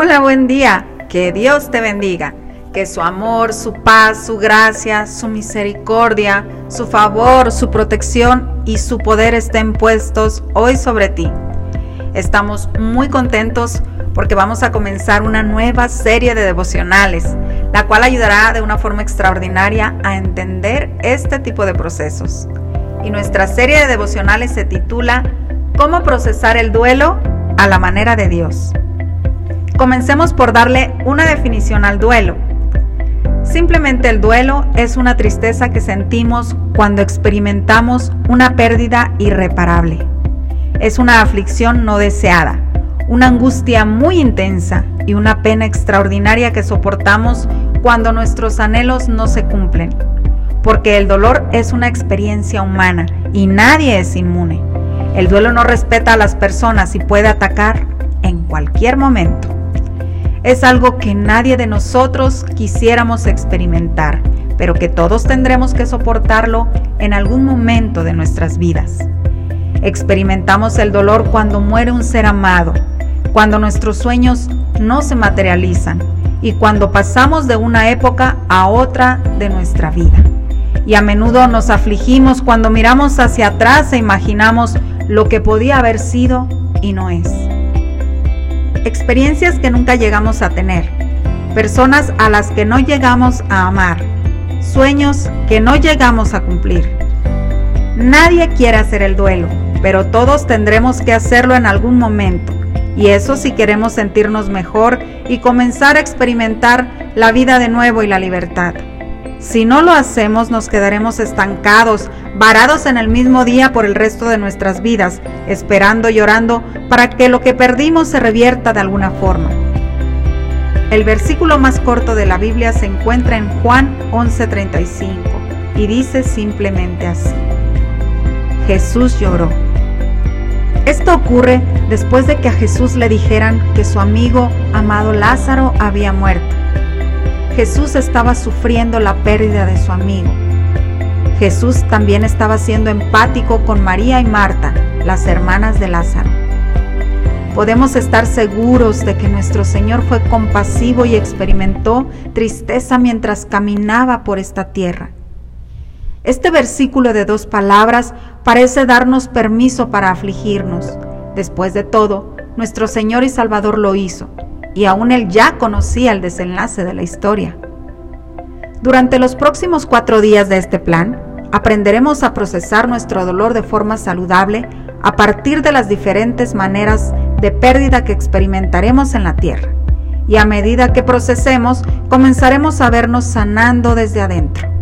Hola, buen día. Que Dios te bendiga. Que su amor, su paz, su gracia, su misericordia, su favor, su protección y su poder estén puestos hoy sobre ti. Estamos muy contentos porque vamos a comenzar una nueva serie de devocionales, la cual ayudará de una forma extraordinaria a entender este tipo de procesos. Y nuestra serie de devocionales se titula ¿Cómo procesar el duelo a la manera de Dios? Comencemos por darle una definición al duelo. Simplemente el duelo es una tristeza que sentimos cuando experimentamos una pérdida irreparable. Es una aflicción no deseada, una angustia muy intensa y una pena extraordinaria que soportamos cuando nuestros anhelos no se cumplen. Porque el dolor es una experiencia humana y nadie es inmune. El duelo no respeta a las personas y puede atacar en cualquier momento es algo que nadie de nosotros quisiéramos experimentar, pero que todos tendremos que soportarlo en algún momento de nuestras vidas. Experimentamos el dolor cuando muere un ser amado, cuando nuestros sueños no se materializan y cuando pasamos de una época a otra de nuestra vida. Y a menudo nos afligimos cuando miramos hacia atrás e imaginamos lo que podía haber sido y no es experiencias que nunca llegamos a tener, personas a las que no llegamos a amar, sueños que no llegamos a cumplir. Nadie quiere hacer el duelo, pero todos tendremos que hacerlo en algún momento, y eso si queremos sentirnos mejor y comenzar a experimentar la vida de nuevo y la libertad. Si no lo hacemos, nos quedaremos estancados, varados en el mismo día por el resto de nuestras vidas, esperando y llorando para que lo que perdimos se revierta de alguna forma. El versículo más corto de la Biblia se encuentra en Juan 11:35 y dice simplemente así. Jesús lloró. Esto ocurre después de que a Jesús le dijeran que su amigo amado Lázaro había muerto. Jesús estaba sufriendo la pérdida de su amigo. Jesús también estaba siendo empático con María y Marta, las hermanas de Lázaro. Podemos estar seguros de que nuestro Señor fue compasivo y experimentó tristeza mientras caminaba por esta tierra. Este versículo de dos palabras parece darnos permiso para afligirnos. Después de todo, nuestro Señor y Salvador lo hizo y aún él ya conocía el desenlace de la historia. Durante los próximos cuatro días de este plan, aprenderemos a procesar nuestro dolor de forma saludable a partir de las diferentes maneras de pérdida que experimentaremos en la tierra. Y a medida que procesemos, comenzaremos a vernos sanando desde adentro.